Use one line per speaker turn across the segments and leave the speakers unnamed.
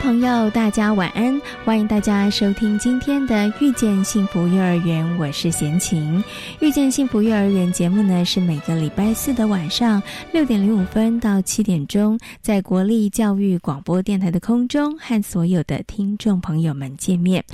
朋友，大家晚安！欢迎大家收听今天的《遇见幸福幼儿园》，我是贤琴。《遇见幸福幼儿园》节目呢，是每个礼拜四的晚上六点零五分到七点钟，在国立教育广播电台的空中和所有的听众朋友们见面。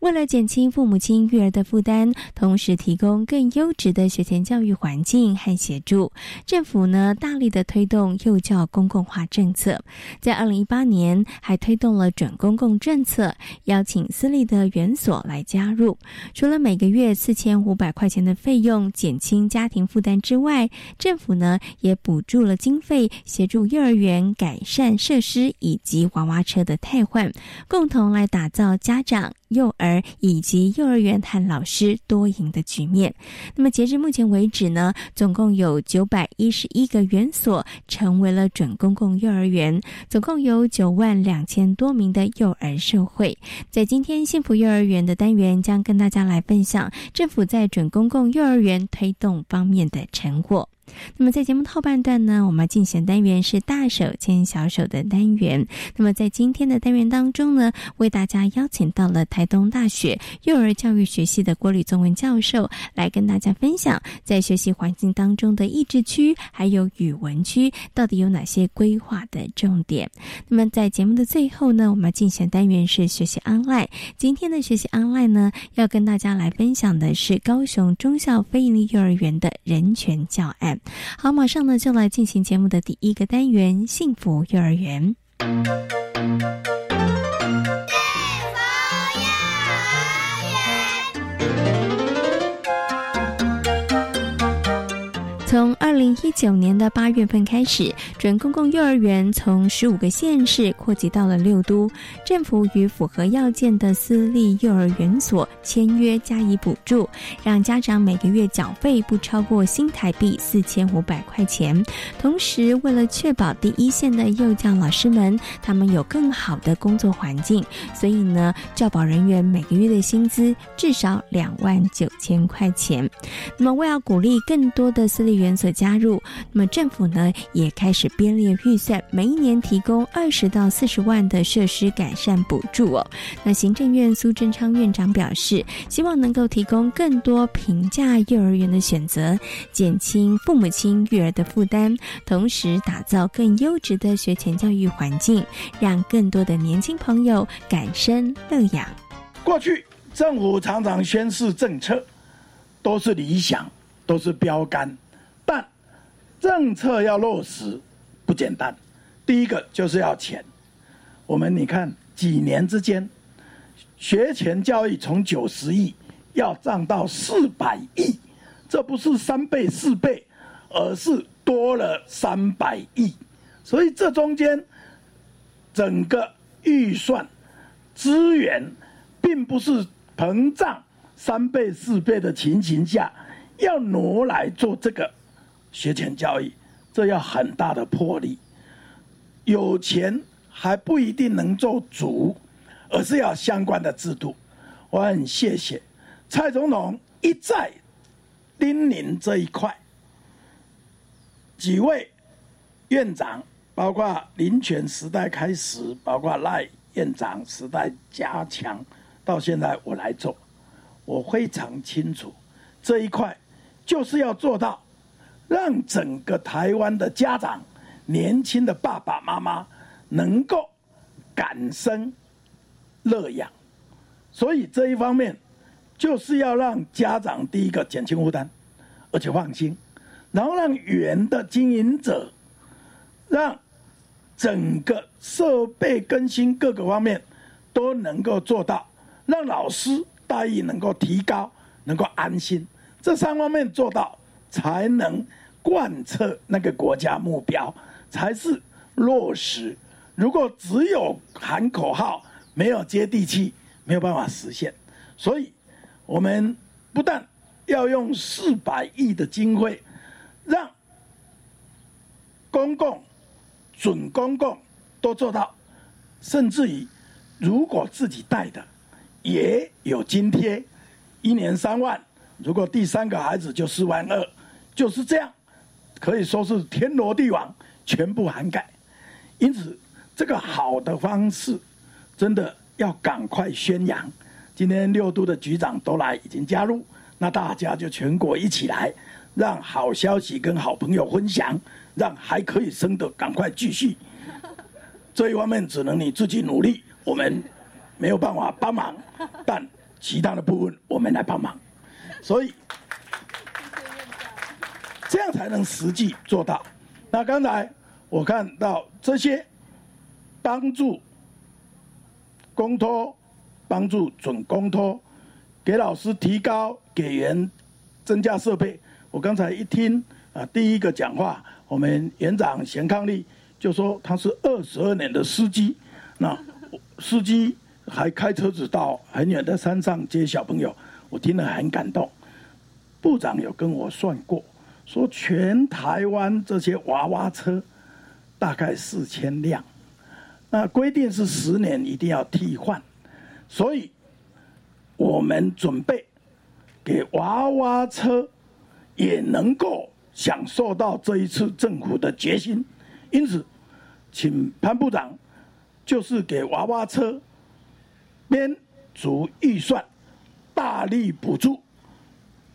为了减轻父母亲育儿的负担，同时提供更优质的学前教育环境和协助，政府呢大力的推动幼教公共化政策，在二零一八年还推。动了准公共政策，邀请私立的园所来加入。除了每个月四千五百块钱的费用减轻家庭负担之外，政府呢也补助了经费，协助幼儿园改善设施以及娃娃车的替换，共同来打造家长。幼儿以及幼儿园和老师多赢的局面。那么截至目前为止呢，总共有九百一十一个园所成为了准公共幼儿园，总共有九万两千多名的幼儿受惠。在今天幸福幼儿园的单元，将跟大家来分享政府在准公共幼儿园推动方面的成果。那么在节目后半段呢，我们进行单元是大手牵小手的单元。那么在今天的单元当中呢，为大家邀请到了台东大学幼儿教育学系的郭吕宗文教授，来跟大家分享在学习环境当中的益智区还有语文区到底有哪些规划的重点。那么在节目的最后呢，我们进行单元是学习 online。今天的学习 online 呢，要跟大家来分享的是高雄中校非营利幼儿园的人权教案。好，马上呢就来进行节目的第一个单元——幸福幼儿园。从二零一九年的八月份开始，准公共幼儿园从十五个县市扩及到了六都。政府与符合要件的私立幼儿园所签约加以补助，让家长每个月缴费不超过新台币四千五百块钱。同时，为了确保第一线的幼教老师们他们有更好的工作环境，所以呢，教保人员每个月的薪资至少两万九千块钱。那么，为了鼓励更多的私立园所加入，那么政府呢也开始编列预算，每一年提供二十到四十万的设施改善补助哦。那行政院苏贞昌院长表示，希望能够提供更多平价幼儿园的选择，减轻父母亲育儿的负担，同时打造更优质的学前教育环境，让更多的年轻朋友感生乐养。
过去政府常常宣示政策，都是理想，都是标杆。政策要落实不简单，第一个就是要钱。我们你看几年之间，学前教育从九十亿要涨到四百亿，这不是三倍四倍，而是多了三百亿。所以这中间整个预算资源，并不是膨胀三倍四倍的情形下，要挪来做这个。学前教育，这要很大的魄力。有钱还不一定能做主，而是要相关的制度。我很谢谢蔡总统一再叮咛这一块，几位院长，包括林权时代开始，包括赖院长时代加强，到现在我来做，我非常清楚这一块就是要做到。让整个台湾的家长、年轻的爸爸妈妈能够感生乐养，所以这一方面就是要让家长第一个减轻负担，而且放心，然后让园的经营者，让整个设备更新各个方面都能够做到，让老师待遇能够提高，能够安心，这三方面做到，才能贯彻那个国家目标，才是落实。如果只有喊口号，没有接地气，没有办法实现。所以，我们不但要用四百亿的经费，让公共、准公共都做到，甚至于如果自己带的也有津贴，一年三万，如果第三个孩子就四万二，就是这样，可以说是天罗地网，全部涵盖。因此，这个好的方式，真的要赶快宣扬。今天六都的局长都来，已经加入，那大家就全国一起来，让好消息跟好朋友分享。让还可以生的赶快继续，这一方面只能你自己努力，我们没有办法帮忙，但其他的部分我们来帮忙，所以这样才能实际做到。那刚才我看到这些帮助公托、帮助准公托、给老师提高、给员增加设备，我刚才一听啊，第一个讲话。我们园长贤康利就说他是二十二年的司机，那司机还开车子到很远的山上接小朋友，我听了很感动。部长有跟我算过，说全台湾这些娃娃车大概四千辆，那规定是十年一定要替换，所以我们准备给娃娃车也能够。享受到这一次政府的决心，因此，请潘部长就是给娃娃车编足预算，大力补助，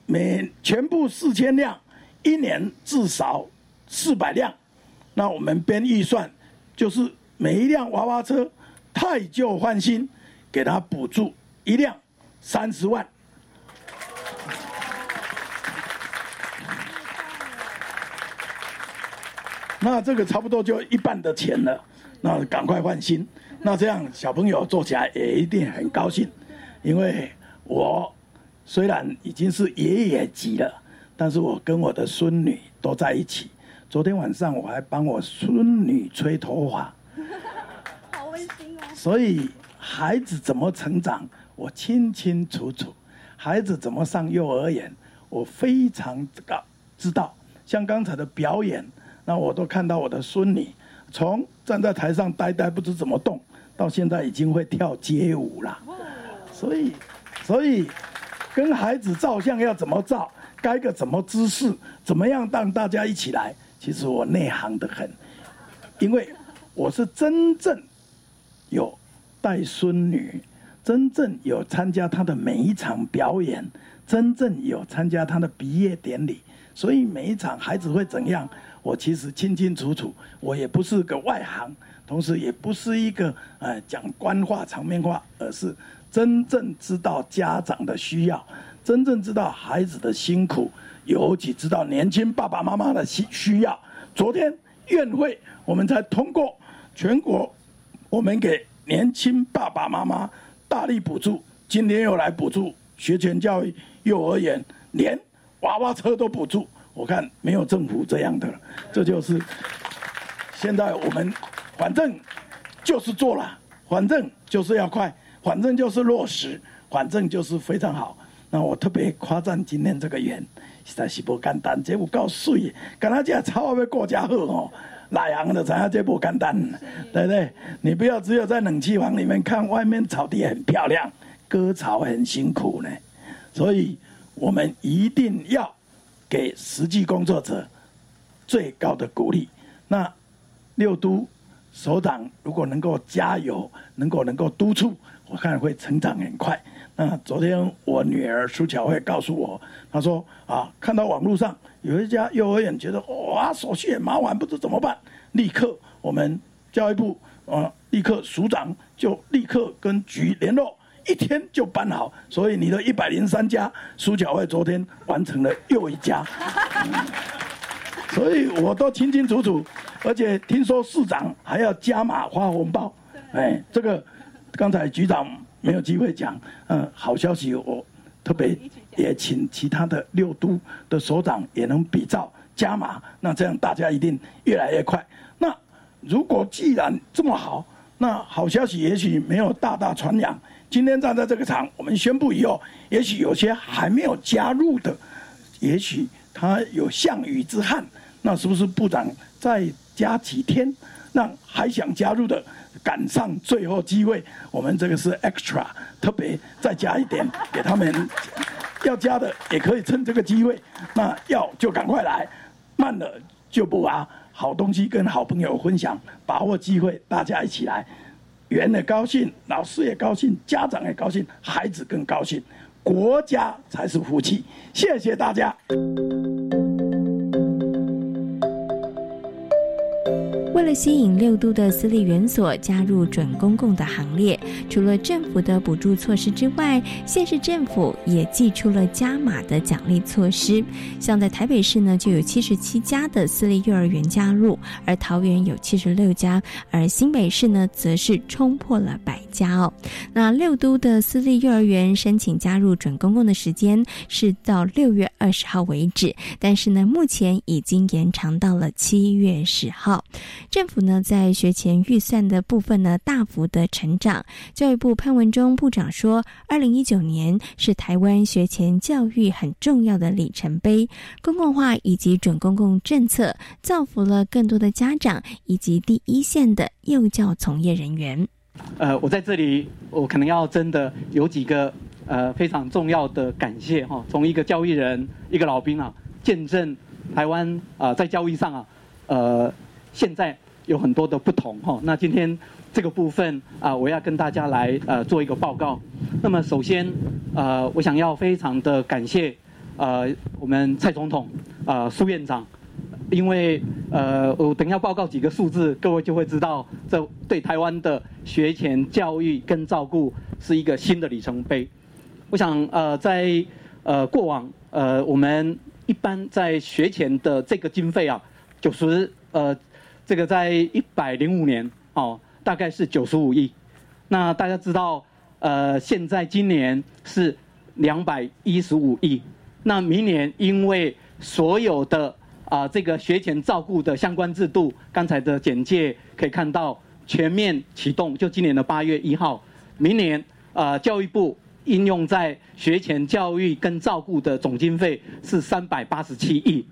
每全部四千辆，一年至少四百辆。那我们编预算，就是每一辆娃娃车太旧换新，给他补助一辆三十万。那这个差不多就一半的钱了，那赶快换新，那这样小朋友做起来也一定很高兴，因为我虽然已经是爷爷级了，但是我跟我的孙女都在一起。昨天晚上我还帮我孙女吹头发，
好温馨哦。
所以孩子怎么成长，我清清楚楚；孩子怎么上幼儿园，我非常的知道。像刚才的表演。那我都看到我的孙女，从站在台上呆呆不知怎么动，到现在已经会跳街舞了。所以，所以跟孩子照相要怎么照，该个怎么姿势，怎么样让大家一起来？其实我内行的很，因为我是真正有带孙女，真正有参加她的每一场表演，真正有参加她的毕业典礼，所以每一场孩子会怎样？我其实清清楚楚，我也不是个外行，同时也不是一个呃讲官话场面话，而是真正知道家长的需要，真正知道孩子的辛苦，尤其知道年轻爸爸妈妈的需需要。昨天院会我们才通过全国，我们给年轻爸爸妈妈大力补助，今天又来补助学前教育、幼儿园，连娃娃车都补助。我看没有政府这样的，这就是现在我们反正就是做了，反正就是要快，反正就是落实，反正就是非常好。那我特别夸赞今天这个园，实在是不简单，这有够水，跟他这草要过家好哦，内行的知影这不简单，对不对？你不要只有在冷气房里面看外面草地很漂亮，割草很辛苦呢，所以我们一定要。给实际工作者最高的鼓励。那六都首长如果能够加油，能够能够督促，我看会成长很快。那昨天我女儿苏巧慧告诉我，她说啊，看到网络上有一家幼儿园，觉得哇手续很麻烦，不知怎么办，立刻我们教育部啊，立刻署长就立刻跟局联络。一天就办好，所以你的一百零三家苏巧慧昨天完成了又一家，所以我都清清楚楚，而且听说市长还要加码发红包，哎，这个刚才局长没有机会讲。嗯，好消息，我特别也请其他的六都的首长也能比照加码，那这样大家一定越来越快。那如果既然这么好，那好消息也许没有大大传扬。今天站在这个场，我们宣布以后，也许有些还没有加入的，也许他有项羽之汉，那是不是部长再加几天，让还想加入的赶上最后机会？我们这个是 extra，特别再加一点给他们。要加的也可以趁这个机会，那要就赶快来，慢了就不啊。好东西跟好朋友分享，把握机会，大家一起来。圆的高兴，老师也高兴，家长也高兴，孩子更高兴，国家才是福气。谢谢大家。
为了吸引六都的私立园所加入准公共的行列，除了政府的补助措施之外，县市政府也寄出了加码的奖励措施。像在台北市呢，就有七十七家的私立幼儿园加入，而桃园有七十六家，而新北市呢，则是冲破了百家哦。那六都的私立幼儿园申请加入准公共的时间是到六月二十号为止，但是呢，目前已经延长到了七月十号。政府呢，在学前预算的部分呢，大幅的成长。教育部潘文忠部长说，二零一九年是台湾学前教育很重要的里程碑，公共化以及准公共政策，造福了更多的家长以及第一线的幼教从业人员。
呃，我在这里，我可能要真的有几个呃非常重要的感谢哈，从一个教育人，一个老兵啊，见证台湾啊在教育上啊，呃。现在有很多的不同哈，那今天这个部分啊，我要跟大家来呃做一个报告。那么首先呃，我想要非常的感谢呃我们蔡总统啊苏院长，因为呃我等下报告几个数字，各位就会知道这对台湾的学前教育跟照顾是一个新的里程碑。我想呃在呃过往呃我们一般在学前的这个经费啊，九十呃。这个在一百零五年哦，大概是九十五亿。那大家知道，呃，现在今年是两百一十五亿。那明年因为所有的啊这个学前照顾的相关制度，刚才的简介可以看到全面启动，就今年的八月一号，明年啊教育部。应用在学前教育跟照顾的总经费是三百八十七亿，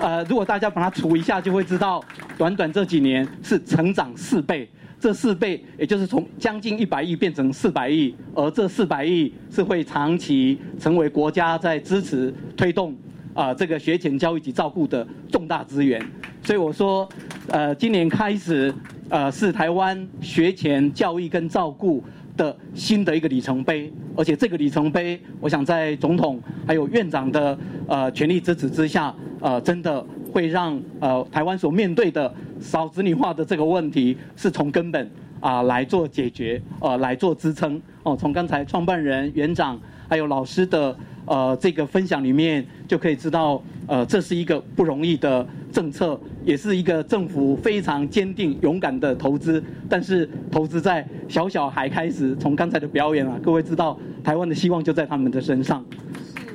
呃，如果大家把它除一下，就会知道，短短这几年是成长四倍，这四倍也就是从将近一百亿变成四百亿，而这四百亿是会长期成为国家在支持推动啊这个学前教育及照顾的重大资源，所以我说，呃，今年开始，呃，是台湾学前教育跟照顾。的新的一个里程碑，而且这个里程碑，我想在总统还有院长的呃全力支持之下，呃，真的会让呃台湾所面对的少子女化的这个问题，是从根本啊来做解决，呃来做支撑。哦，从刚才创办人、园长还有老师的。呃，这个分享里面就可以知道，呃，这是一个不容易的政策，也是一个政府非常坚定、勇敢的投资。但是投资在小小孩开始，从刚才的表演啊，各位知道，台湾的希望就在他们的身上。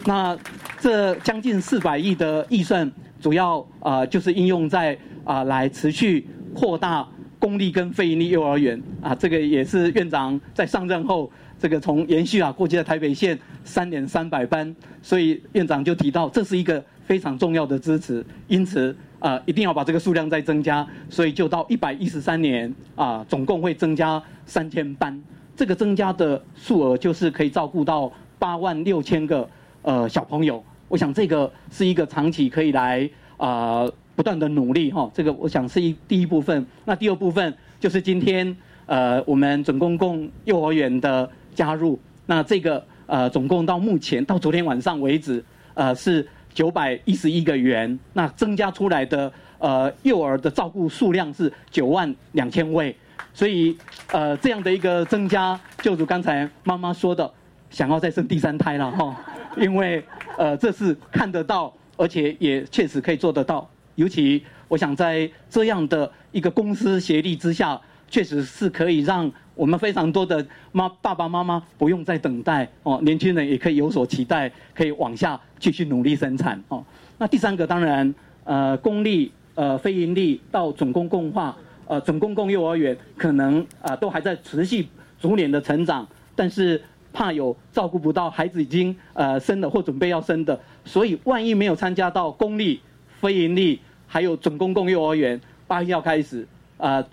那这将近四百亿的预算，主要啊就是应用在啊来持续扩大公立跟非营利幼儿园啊，这个也是院长在上任后。这个从延续啊，过去的台北县三年三百班，所以院长就提到这是一个非常重要的支持，因此啊，一定要把这个数量再增加，所以就到一百一十三年啊，总共会增加三千班，这个增加的数额就是可以照顾到八万六千个呃小朋友。我想这个是一个长期可以来啊不断的努力哈，这个我想是一第一部分。那第二部分就是今天呃我们准公共幼儿园的。加入那这个呃，总共到目前到昨天晚上为止，呃是九百一十一个元。那增加出来的呃幼儿的照顾数量是九万两千位，所以呃这样的一个增加，就如刚才妈妈说的，想要再生第三胎了哈，因为呃这是看得到，而且也确实可以做得到。尤其我想在这样的一个公司协力之下，确实是可以让。我们非常多的妈爸爸妈妈不用再等待哦，年轻人也可以有所期待，可以往下继续努力生产哦。那第三个当然，呃，公立、呃非盈利到总公共化、呃总公共幼儿园，可能啊都还在持续逐年的成长，但是怕有照顾不到孩子已经呃生了或准备要生的，所以万一没有参加到公立、非盈利还有总公共幼儿园，八月要开始啊，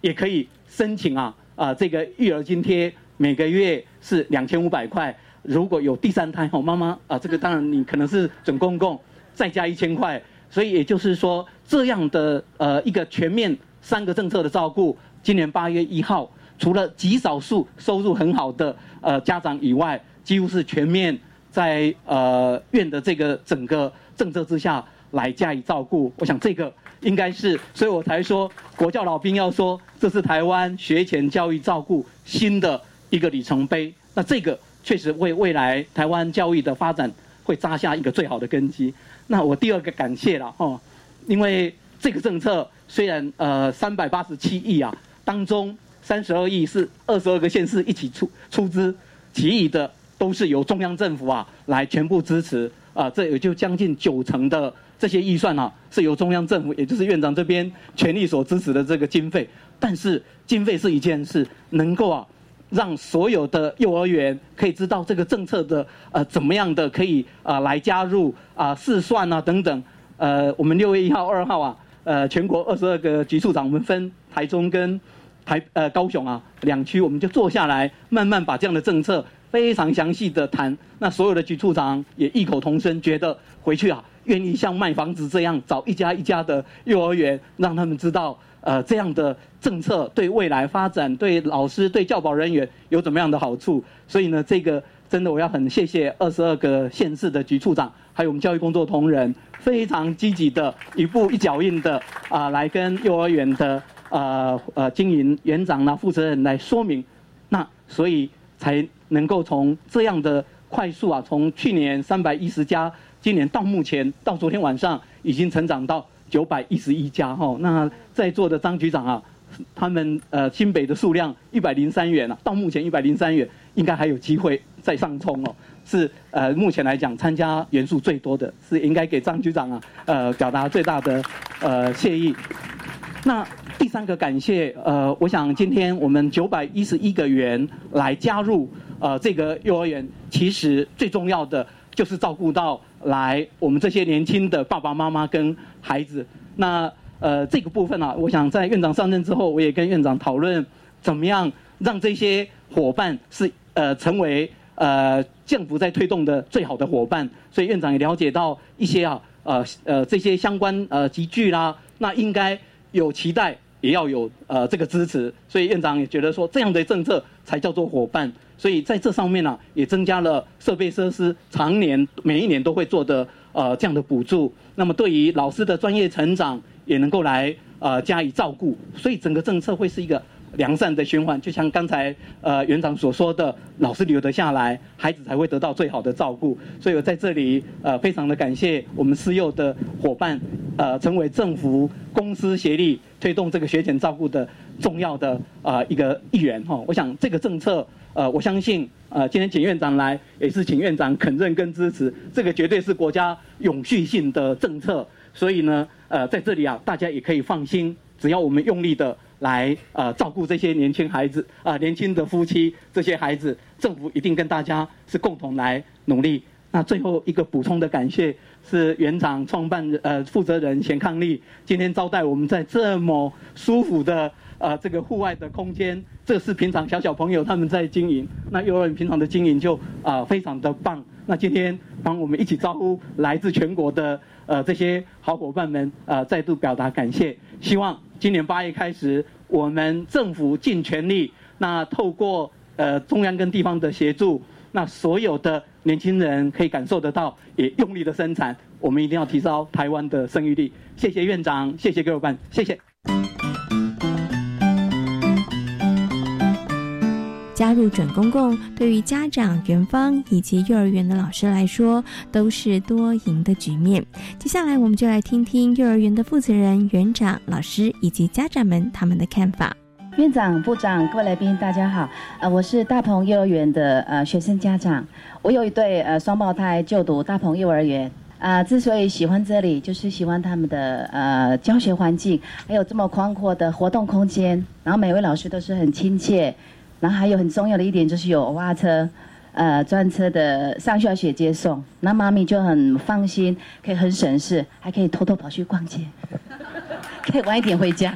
也可以申请啊。啊，这个育儿津贴每个月是两千五百块，如果有第三胎哦，妈妈啊，这个当然你可能是准公公，再加一千块，所以也就是说这样的呃一个全面三个政策的照顾，今年八月一号，除了极少数收入很好的呃家长以外，几乎是全面在呃院的这个整个政策之下来加以照顾，我想这个。应该是，所以我才说国教老兵要说，这是台湾学前教育照顾新的一个里程碑。那这个确实为未来台湾教育的发展会扎下一个最好的根基。那我第二个感谢了哦，因为这个政策虽然呃三百八十七亿啊，当中三十二亿是二十二个县市一起出出资，其余的都是由中央政府啊来全部支持啊，这也就将近九成的。这些预算啊，是由中央政府，也就是院长这边全力所支持的这个经费。但是经费是一件事，能够啊，让所有的幼儿园可以知道这个政策的呃怎么样的可以啊来加入啊试算啊等等。呃，我们六月一号、二号啊，呃，全国二十二个局处长，我们分台中跟台呃高雄啊两区，我们就坐下来慢慢把这样的政策非常详细的谈。那所有的局处长也异口同声，觉得回去啊。愿意像卖房子这样找一家一家的幼儿园，让他们知道，呃，这样的政策对未来发展、对老师、对教保人员有怎么样的好处。所以呢，这个真的我要很谢谢二十二个县市的局处长，还有我们教育工作同仁，非常积极的一步一脚印的啊，来跟幼儿园的呃呃经营园长啦、负责人来说明，那所以才能够从这样的快速啊，从去年三百一十家。今年到目前到昨天晚上已经成长到九百一十一家哈，那在座的张局长啊，他们呃新北的数量一百零三元啊，到目前一百零三元应该还有机会再上冲哦，是呃目前来讲参加元素最多的是应该给张局长啊呃表达最大的呃谢意。那第三个感谢呃，我想今天我们九百一十一个员来加入呃这个幼儿园，其实最重要的就是照顾到。来，我们这些年轻的爸爸妈妈跟孩子，那呃这个部分啊，我想在院长上任之后，我也跟院长讨论，怎么样让这些伙伴是呃成为呃政府在推动的最好的伙伴。所以院长也了解到一些啊呃呃这些相关呃集聚啦，那应该有期待，也要有呃这个支持。所以院长也觉得说，这样的政策才叫做伙伴。所以在这上面呢，也增加了设备设施，常年每一年都会做的呃这样的补助。那么对于老师的专业成长，也能够来呃加以照顾。所以整个政策会是一个良善的循环。就像刚才呃园长所说的，老师留得下来，孩子才会得到最好的照顾。所以我在这里呃非常的感谢我们私幼的伙伴，呃成为政府公司协力推动这个学前照顾的重要的啊一个一员哈。我想这个政策。呃，我相信，呃，今天请院长来，也是请院长肯认跟支持，这个绝对是国家永续性的政策。所以呢，呃，在这里啊，大家也可以放心，只要我们用力的来，呃，照顾这些年轻孩子，啊，年轻的夫妻，这些孩子，政府一定跟大家是共同来努力。那最后一个补充的感谢是园长创办呃负责人钱康利，今天招待我们在这么舒服的。啊，这个户外的空间，这是平常小小朋友他们在经营。那幼儿园平常的经营就啊非常的棒。那今天帮我们一起招呼来自全国的呃这些好伙伴们啊，再度表达感谢。希望今年八月开始，我们政府尽全力，那透过呃中央跟地方的协助，那所有的年轻人可以感受得到，也用力的生产。我们一定要提高台湾的生育率。谢谢院长，谢谢各位伙伴，谢谢。
加入准公共，对于家长、园方以及幼儿园的老师来说，都是多赢的局面。接下来，我们就来听听幼儿园的负责人、园长、老师以及家长们他们的看法。
院长、部长、各位来宾，大家好。呃，我是大鹏幼儿园的呃学生家长，我有一对呃双胞胎就读大鹏幼儿园。啊，之所以喜欢这里，就是喜欢他们的呃教学环境，还有这么宽阔的活动空间。然后每位老师都是很亲切，然后还有很重要的一点就是有娃娃车，呃专车的上下学接送，那妈咪就很放心，可以很省事，还可以偷偷跑去逛街，可以晚一点回家。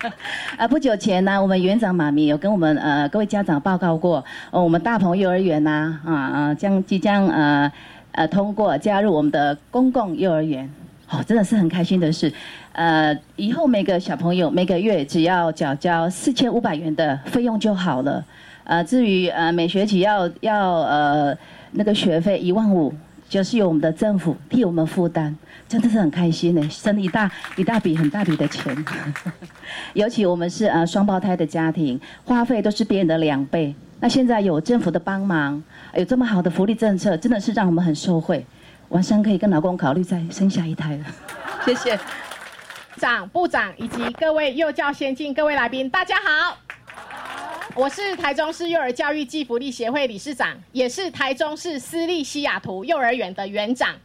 啊，不久前呢，我们园长妈咪有跟我们呃各位家长报告过，我们大鹏幼儿园呐，啊啊将即将呃。呃，通过加入我们的公共幼儿园，哦，真的是很开心的事。呃，以后每个小朋友每个月只要缴交四千五百元的费用就好了。呃，至于呃每学期要要呃那个学费一万五，就是由我们的政府替我们负担，真的是很开心呢，省一大一大笔很大笔的钱。尤其我们是呃双胞胎的家庭，花费都是别人的两倍。那现在有政府的帮忙，有这么好的福利政策，真的是让我们很受惠。晚上可以跟老公考虑再生下一胎了。谢谢，
长、部长以及各位幼教先进各位来宾，大家好。我是台中市幼儿教育暨福利协会理事长，也是台中市私立西雅图幼儿园的园长。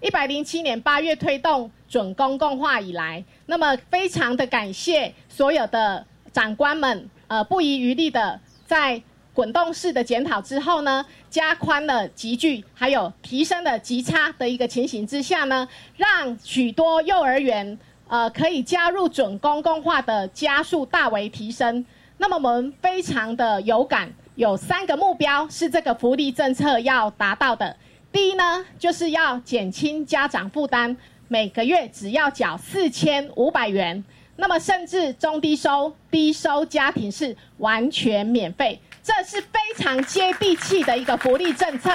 一百零七年八月推动准公共化以来，那么非常的感谢所有的长官们，呃，不遗余力的在。滚动式的检讨之后呢，加宽了集聚，还有提升了极差的一个情形之下呢，让许多幼儿园呃可以加入准公共化的加速大为提升。那么我们非常的有感，有三个目标是这个福利政策要达到的。第一呢，就是要减轻家长负担，每个月只要缴四千五百元，那么甚至中低收、低收家庭是完全免费。这是非常接地气的一个福利政策。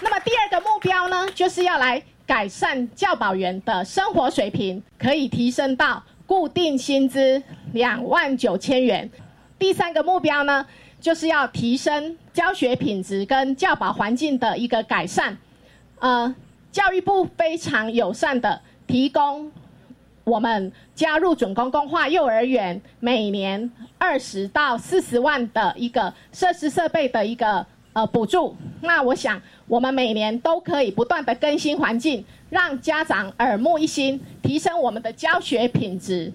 那么第二个目标呢，就是要来改善教保员的生活水平，可以提升到固定薪资两万九千元。第三个目标呢，就是要提升教学品质跟教保环境的一个改善。呃，教育部非常友善的提供。我们加入准公共化幼儿园，每年二十到四十万的一个设施设备的一个呃补助。那我想，我们每年都可以不断的更新环境，让家长耳目一新，提升我们的教学品质。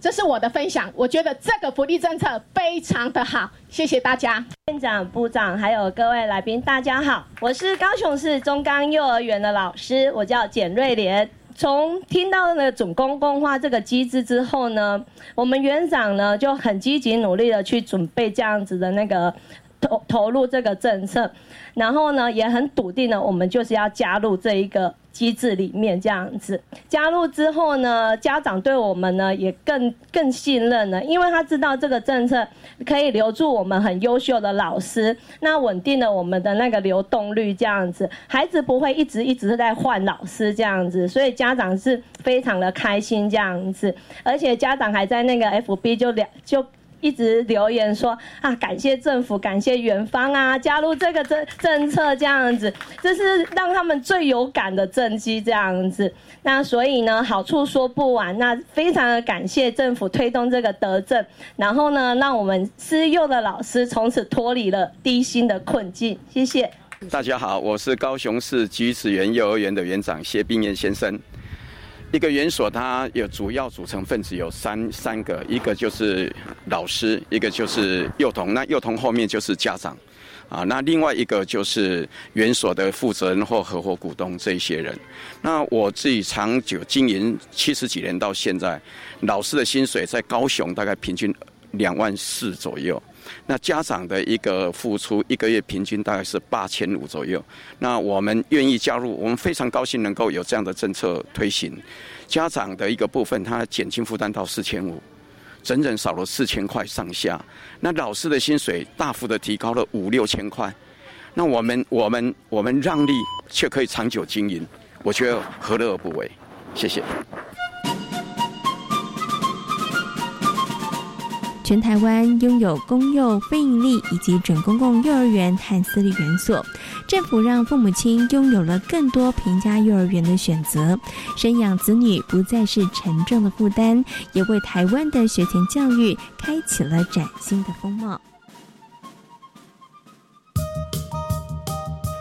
这是我的分享，我觉得这个福利政策非常的好，谢谢大家。
院长、部长还有各位来宾，大家好，我是高雄市中钢幼儿园的老师，我叫简瑞莲。从听到那个总公共化这个机制之后呢，我们园长呢就很积极努力的去准备这样子的那个投投入这个政策，然后呢也很笃定的，我们就是要加入这一个。机制里面这样子加入之后呢，家长对我们呢也更更信任了，因为他知道这个政策可以留住我们很优秀的老师，那稳定了我们的那个流动率这样子，孩子不会一直一直是在换老师这样子，所以家长是非常的开心这样子，而且家长还在那个 FB 就两就。一直留言说啊，感谢政府，感谢远方啊，加入这个政政策这样子，这是让他们最有感的政绩这样子。那所以呢，好处说不完。那非常的感谢政府推动这个德政，然后呢，让我们私幼的老师从此脱离了低薪的困境。谢谢。
大家好，我是高雄市菊子园幼儿园的园长谢冰彦先生。一个园所，它有主要组成分子有三三个，一个就是老师，一个就是幼童，那幼童后面就是家长，啊，那另外一个就是园所的负责人或合伙股东这一些人。那我自己长久经营七十几年到现在，老师的薪水在高雄大概平均两万四左右。那家长的一个付出，一个月平均大概是八千五左右。那我们愿意加入，我们非常高兴能够有这样的政策推行。家长的一个部分，他减轻负担到四千五，整整少了四千块上下。那老师的薪水大幅的提高了五六千块。那我们我们我们让利却可以长久经营，我觉得何乐而不为？谢谢。
全台湾拥有公幼、非营利以及准公共幼儿园和私立园所，政府让父母亲拥有了更多平价幼儿园的选择，生养子女不再是沉重的负担，也为台湾的学前教育开启了崭新的风貌。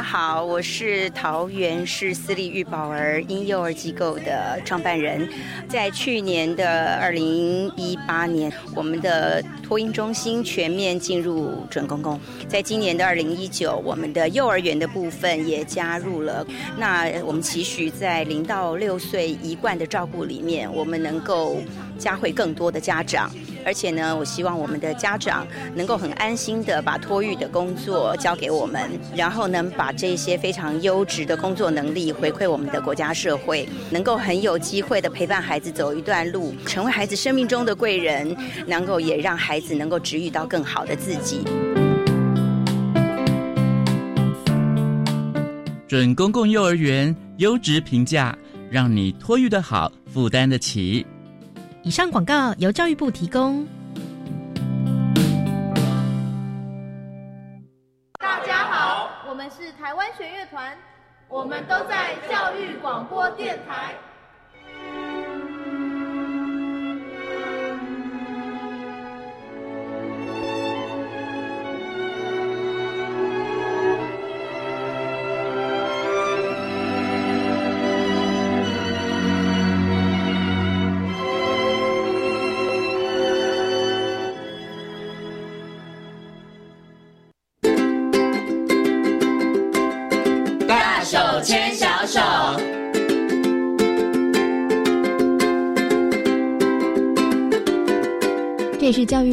家好，我是桃园市私立育宝儿婴幼儿机构的创办人。在去年的二零一八年，我们的托婴中心全面进入准公共。在今年的二零一九，我们的幼儿园的部分也加入了。那我们期许在零到六岁一贯的照顾里面，我们能够加会更多的家长。而且呢，我希望我们的家长能够很安心的把托育的工作交给我们，然后呢，把这些非常优质的工作能力回馈我们的国家社会，能够很有机会的陪伴孩子走一段路，成为孩子生命中的贵人，能够也让孩子能够治愈到更好的自己。
准公共幼儿园优质评价，让你托育的好，负担得起。
以上广告由教育部提供。
大家好，我们是台湾弦乐团，我们都在教育广播电台。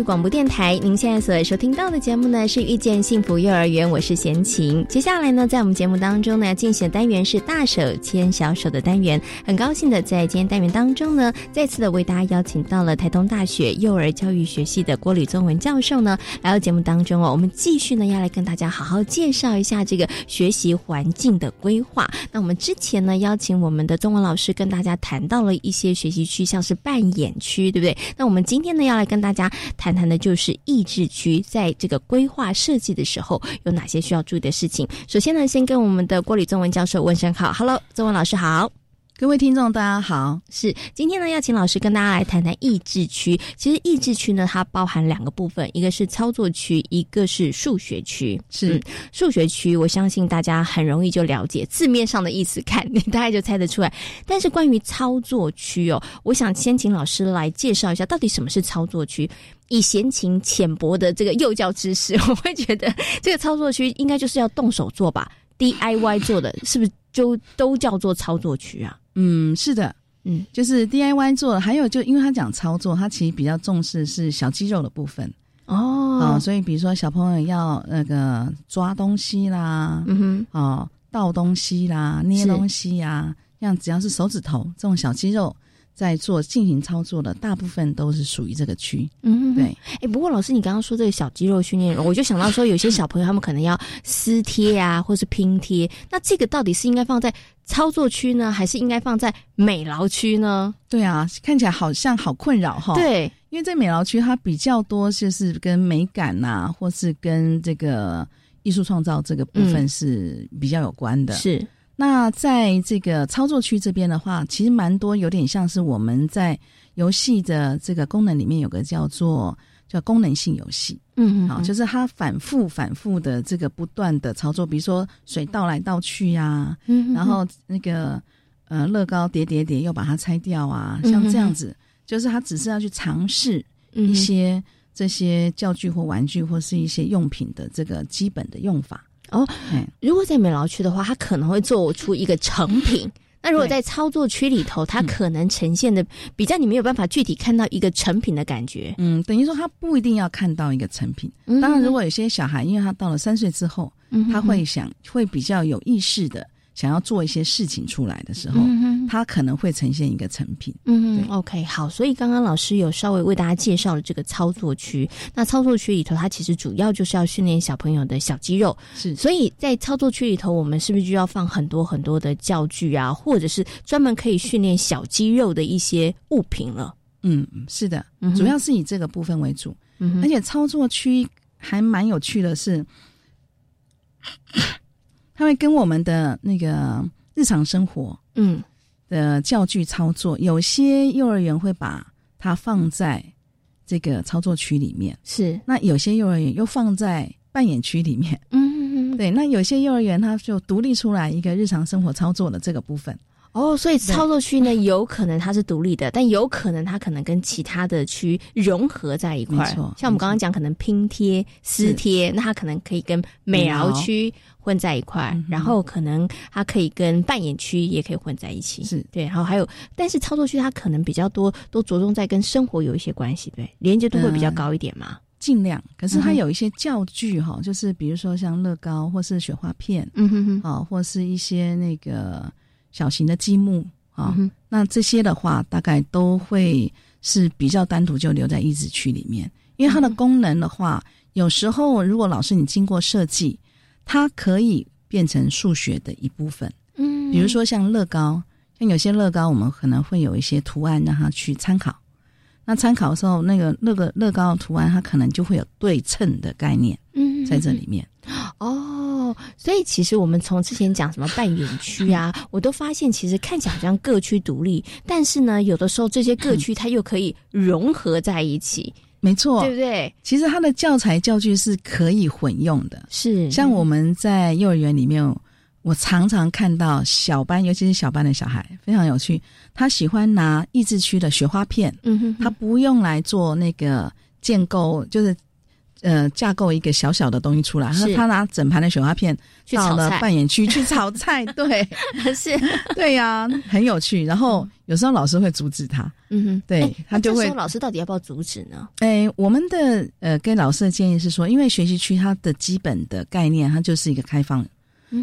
广播电台，您现在所收听到的节目呢是遇见幸福幼儿园，我是贤琴。接下来呢，在我们节目当中呢，要进行的单元是大手牵小手的单元。很高兴的在今天单元当中呢，再次的为大家邀请到了台东大学幼儿教育学系的郭吕宗文教授呢，来到节目当中哦。我们继续呢要来跟大家好好介绍一下这个学习环境的规划。那我们之前呢邀请我们的中文老师跟大家谈到了一些学习区，像是扮演区，对不对？那我们今天呢要来跟大家。谈谈的就是抑制区，在这个规划设计的时候有哪些需要注意的事情？首先呢，先跟我们的郭李宗文教授问声好，Hello，宗文老师好。
各位听众，大家好。
是今天呢，要请老师跟大家来谈谈益智区。其实益智区呢，它包含两个部分，一个是操作区，一个是数学区。
是
数学区，我相信大家很容易就了解字面上的意思，看你大概就猜得出来。但是关于操作区哦，我想先请老师来介绍一下，到底什么是操作区？以闲情浅薄的这个幼教知识，我会觉得这个操作区应该就是要动手做吧，DIY 做的，是不是就都叫做操作区啊？
嗯，是的，嗯，就是 DIY 做，还有就因为他讲操作，他其实比较重视是小肌肉的部分。
哦，
啊，所以比如说小朋友要那个抓东西啦，嗯哼，哦，倒东西啦，捏东西呀，这样只要是手指头这种小肌肉。在做进行操作的大部分都是属于这个区，嗯，对。
哎，不过老师，你刚刚说这个小肌肉训练，我就想到说，有些小朋友他们可能要撕贴啊，或是拼贴，那这个到底是应该放在操作区呢，还是应该放在美劳区呢？
对啊，看起来好像好困扰哈。
对，
因为在美劳区，它比较多就是跟美感呐，或是跟这个艺术创造这个部分是比较有关的。
是。
那在这个操作区这边的话，其实蛮多，有点像是我们在游戏的这个功能里面有个叫做叫功能性游戏，嗯嗯，好，就是它反复反复的这个不断的操作，比如说水倒来倒去呀，嗯，然后那个呃乐高叠叠叠又把它拆掉啊，像这样子，就是它只是要去尝试一些这些教具或玩具或是一些用品的这个基本的用法。
哦，如果在美劳区的话，它可能会做出一个成品。那如果在操作区里头，它可能呈现的比较你没有办法具体看到一个成品的感觉。
嗯，等于说他不一定要看到一个成品。当然，如果有些小孩，因为他到了三岁之后，他会想会比较有意识的。想要做一些事情出来的时候，他可能会呈现一个成品。
嗯，OK，好。所以刚刚老师有稍微为大家介绍了这个操作区。那操作区里头，它其实主要就是要训练小朋友的小肌肉。
是，
所以在操作区里头，我们是不是就要放很多很多的教具啊，或者是专门可以训练小肌肉的一些物品了？
嗯，是的，主要是以这个部分为主。嗯，而且操作区还蛮有趣的是。他会跟我们的那个日常生活，
嗯，
的教具操作，有些幼儿园会把它放在这个操作区里面，
是。
那有些幼儿园又放在扮演区里面，
嗯，
对。那有些幼儿园它就独立出来一个日常生活操作的这个部分。
哦，所以操作区呢，有可能它是独立的，但有可能它可能跟其他的区融合在一块。
儿，
像我们刚刚讲，可能拼贴、撕贴，那它可能可以跟美劳区混在一块，然后可能它可以跟扮演区也可以混在一起。
是
对，然后还有，但是操作区它可能比较多，都着重在跟生活有一些关系，对，连接度会比较高一点嘛。
尽量，可是它有一些教具哈，就是比如说像乐高或是雪花片，
嗯哼哼，
哦，或是一些那个。小型的积木啊，那这些的话，大概都会是比较单独就留在益智区里面，因为它的功能的话，有时候如果老师你经过设计，它可以变成数学的一部分。
嗯，
比如说像乐高，像有些乐高，我们可能会有一些图案让它去参考。那参考的时候，那个那个乐高的图案，它可能就会有对称的概念。
嗯，
在这里面。
哦，所以其实我们从之前讲什么扮演区啊，我都发现其实看起来好像各区独立，但是呢，有的时候这些各区 它又可以融合在一起，
没错，
对不对？
其实它的教材教具是可以混用的，
是
像我们在幼儿园里面，我常常看到小班，尤其是小班的小孩非常有趣，他喜欢拿益智区的雪花片，
嗯哼，
他不用来做那个建构，就是。呃，架构一个小小的东西出来，他他拿整盘的雪花片到了扮演区去炒菜，对，
是，
对呀，很有趣。然后有时候老师会阻止他，
嗯哼，
对他就会。
老师到底要不要阻止呢？
哎，我们的呃，跟老师的建议是说，因为学习区它的基本的概念，它就是一个开放。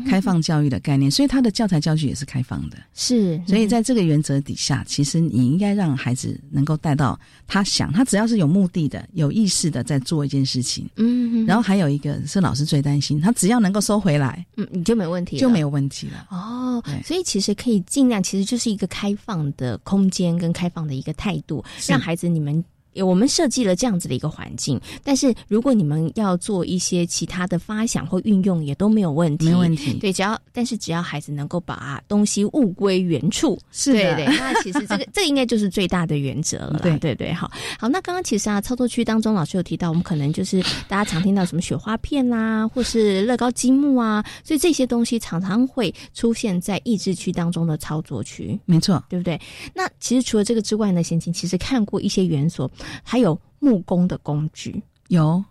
开放教育的概念，所以他的教材教具也是开放的。
是，
所以在这个原则底下，其实你应该让孩子能够带到他想，他只要是有目的的、有意识的在做一件事情。
嗯，
然后还有一个是老师最担心，他只要能够收回来，
嗯，你就没问题，
就没有问题了。哦，
所以其实可以尽量，其实就是一个开放的空间跟开放的一个态度，让孩子你们。我们设计了这样子的一个环境，但是如果你们要做一些其他的发想或运用，也都没有问题。
没问题。
对，只要但是只要孩子能够把东西物归原处，
是
的。对对，那其实这个 这应该就是最大的原则了。对对对，好好。那刚刚其实啊，操作区当中老师有提到，我们可能就是大家常听到什么雪花片啦，或是乐高积木啊，所以这些东西常常会出现在益智区当中的操作区。
没错，
对不对？那其实除了这个之外呢，贤琴其实看过一些园所。还有木工的工具，
有，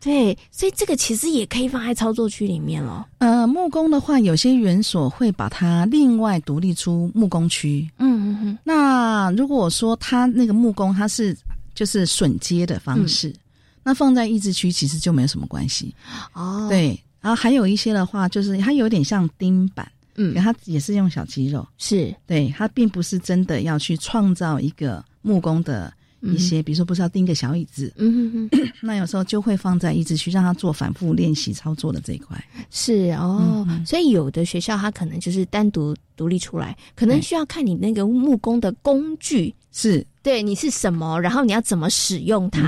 对，所以这个其实也可以放在操作区里面了。
呃，木工的话，有些园所会把它另外独立出木工区。
嗯嗯嗯。
那如果说它那个木工它是就是榫接的方式，那放在益智区其实就没有什么关系。
哦，
对，然后还有一些的话，就是它有点像钉板，
嗯，
它也是用小肌肉，
是
对，它并不是真的要去创造一个木工的。一些，比如说不是要钉个小椅子，
嗯哼哼，
那有时候就会放在椅子去让他做反复练习操作的这一块。
是哦，所以有的学校他可能就是单独独立出来，可能需要看你那个木工的工具
是
对你是什么，然后你要怎么使用它，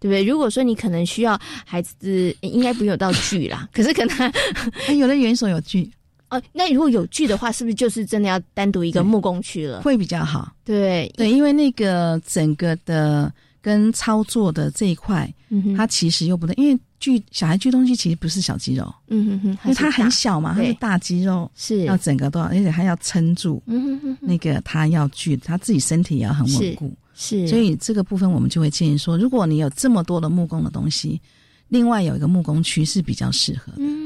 对不对？如果说你可能需要孩子，应该不用道具啦，可是可能
有的园所有具。
哦，那如果有锯的话，是不是就是真的要单独一个木工区了？
会比较好。
对
对，因为那个整个的跟操作的这一块，
嗯
它其实又不对，因为锯小孩锯东西其实不是小肌肉，
嗯哼哼，
因为它很小嘛，它是大肌肉，
是
要整个都要，而且还要撑住，
嗯哼哼，
那个他要锯，他自己身体也要很稳固，
是，
所以这个部分我们就会建议说，如果你有这么多的木工的东西，另外有一个木工区是比较适合的。
嗯。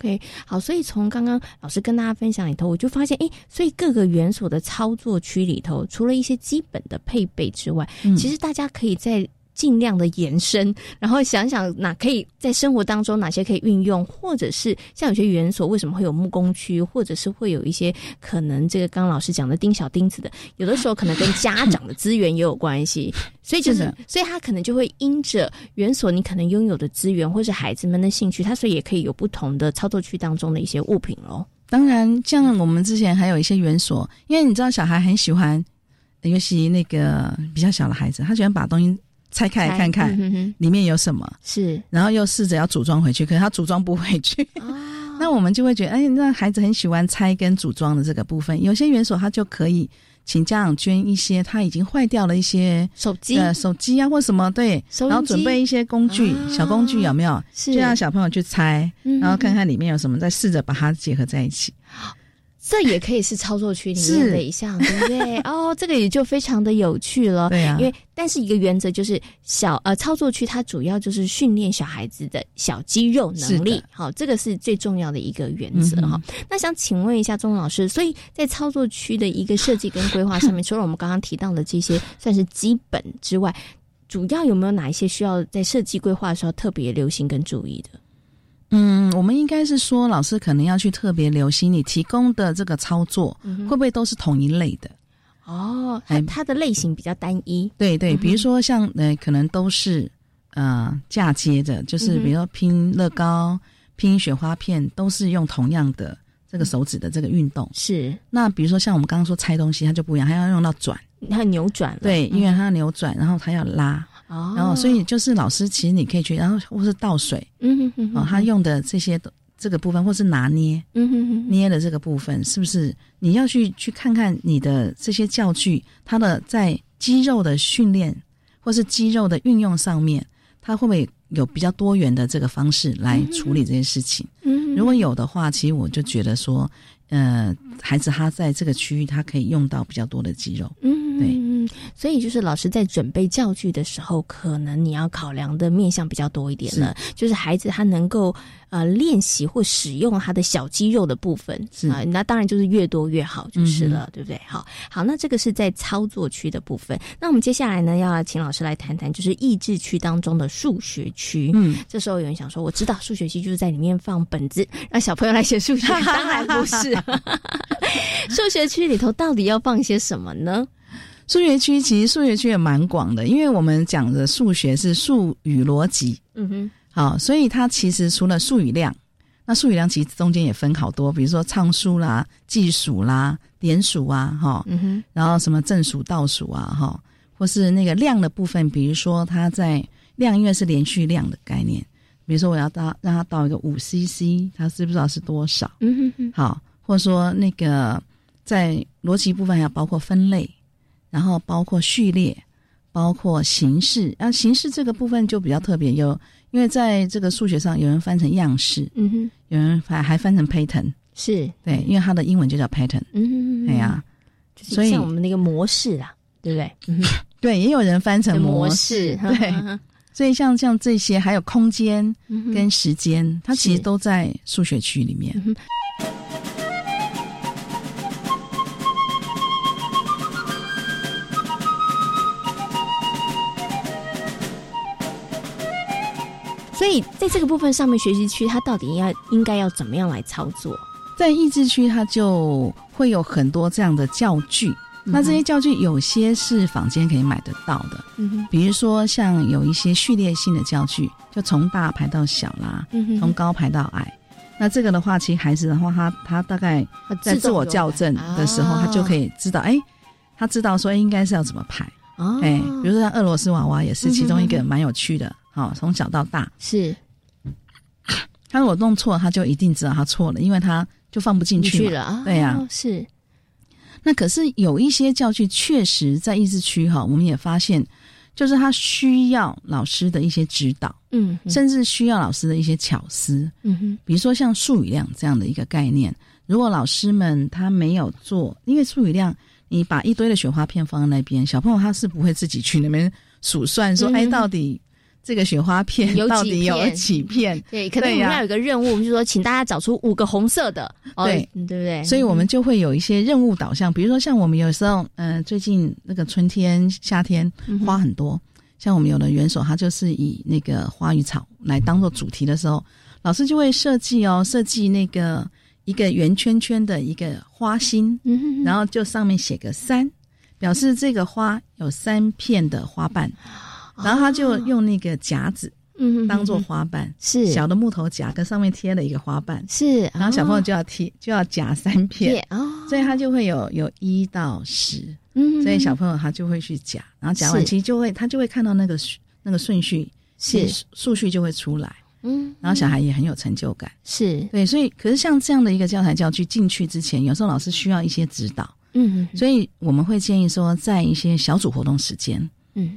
OK，好，所以从刚刚老师跟大家分享里头，我就发现，哎，所以各个园所的操作区里头，除了一些基本的配备之外，其实大家可以在。尽量的延伸，然后想想哪可以在生活当中哪些可以运用，或者是像有些园所为什么会有木工区，或者是会有一些可能这个刚刚老师讲的钉小钉子的，有的时候可能跟家长的资源也有关系，所以就是，所以他可能就会因着园所你可能拥有的资源，或是孩子们的兴趣，他所以也可以有不同的操作区当中的一些物品喽。
当然，像我们之前还有一些园所，因为你知道小孩很喜欢，尤其那个比较小的孩子，他喜欢把东西。拆开来看看里面有什么，
是，
然后又试着要组装回去，可是他组装不回去。那我们就会觉得，哎，那孩子很喜欢拆跟组装的这个部分。有些元所他就可以请家长捐一些他已经坏掉了一些
手机、
手机啊或什么，对，然后准备一些工具、小工具有没有？是。就让小朋友去拆，然后看看里面有什么，再试着把它结合在一起。
这也可以是操作区里面的一项，对不对？哦，这个也就非常的有趣了。
对啊，
因为但是一个原则就是小呃操作区它主要就是训练小孩子的小肌肉能力，好，这个是最重要的一个原则哈。那想请问一下钟老师，所以在操作区的一个设计跟规划上面，除了我们刚刚提到的这些算是基本之外，主要有没有哪一些需要在设计规划的时候特别留心跟注意的？
嗯，我们应该是说，老师可能要去特别留心你提供的这个操作会不会都是同一类的？
哦？它它的类型比较单一，
对对，比如说像呃，可能都是呃嫁接的，就是比如说拼乐高、拼雪花片，都是用同样的这个手指的这个运动。
是。
那比如说像我们刚刚说拆东西，它就不一样，它要用到转，
它扭转，
对，因为它要扭转，然后它要拉。然后，所以就是老师，其实你可以去，然后或是倒水，嗯哼哼，哦，他用的这些这个部分，或是拿捏，嗯哼哼，捏的这个部分，是不是你要去去看看你的这些教具，它的在肌肉的训练或是肌肉的运用上面，它会不会有比较多元的这个方式来处理这些事情？嗯，如果有的话，其实我就觉得说。呃，孩子他在这个区域，他可以用到比较多的肌肉。嗯，对，
所以就是老师在准备教具的时候，可能你要考量的面向比较多一点了。就是孩子他能够呃练习或使用他的小肌肉的部分啊，那当然就是越多越好就是了，对不对？好，好，那这个是在操作区的部分。那我们接下来呢，要请老师来谈谈，就是益智区当中的数学区。嗯，这时候有人想说，我知道数学区就是在里面放本子，让小朋友来写数学，当然不是。数学区里头到底要放些什么呢？
数学区其实数学区也蛮广的，因为我们讲的数学是数与逻辑，嗯哼，好，所以它其实除了数与量，那数与量其实中间也分好多，比如说唱数啦、计数啦、点数啊，哈，嗯哼，然后什么正数、倒数啊，哈，或是那个量的部分，比如说它在量，因为是连续量的概念，比如说我要到让它到一个五 CC，它知不知道是多少？嗯哼哼，好。或者说，那个在逻辑部分还要包括分类，然后包括序列，包括形式。啊，形式这个部分就比较特别，有因为在这个数学上，有人翻成样式，嗯哼，有人还还翻成 pattern，
是
对，因为它的英文就叫 pattern，嗯，哎呀，
所以像我们那个模式啊，对不对？
对，也有人翻成模式，对。所以像像这些，还有空间跟时间，它其实都在数学区里面。
所以，在这个部分上面，学习区它到底要应该要怎么样来操作？
在益智区，它就会有很多这样的教具。那这些教具有些是坊间可以买得到的，嗯比如说像有一些序列性的教具，就从大排到小啦，嗯从高排到矮。那这个的话，其实孩子的话，他他大概在自我校正的时候，他就可以知道，哎，他知道说应该是要怎么排。哎，比如说像俄罗斯娃娃也是其中一个蛮有趣的。好，从小到大
是，
他如果弄错，他就一定知道他错了，因为他就放不进去
了。
对呀，
是。
那可是有一些教具确实在意志区哈，我们也发现，就是他需要老师的一些指导，嗯，甚至需要老师的一些巧思，嗯哼。比如说像数语量这样的一个概念，如果老师们他没有做，因为数语量，你把一堆的雪花片放在那边，小朋友他是不会自己去那边数算，说哎到底。这个雪花片
有
到底有
几片？对，可能我们要有一个任务，就是说，请大家找出五个红色的，哦、
对。
嗯对不对？
所以我们就会有一些任务导向，比如说像我们有时候，嗯、最近那个春天、夏天花很多，像我们有的元首，它就是以那个花与草来当做主题的时候，老师就会设计哦，设计那个一个圆圈圈的一个花心，
嗯
然后就上面写个三，表示这个花有三片的花瓣，然后他就用那个夹子。
嗯
当做花瓣
是。
小的木头夹，跟上面贴了一个花瓣，
是，
然后小朋友
哦。
就要贴，就要夹三片
片，哦，
所以他就会有有一到十，
嗯
所以小朋友他就会去夹，然后夹完
是。
其实就会他就会看到那个那个顺序
是。
数数序就会出来，
嗯，
然后小孩也很有成就感，
是。
对，所以可是像这样的一个教材教具进去之前，有时候老师需要一些指导，
嗯
所以我们会建议说，在一些小组活动时间，
嗯，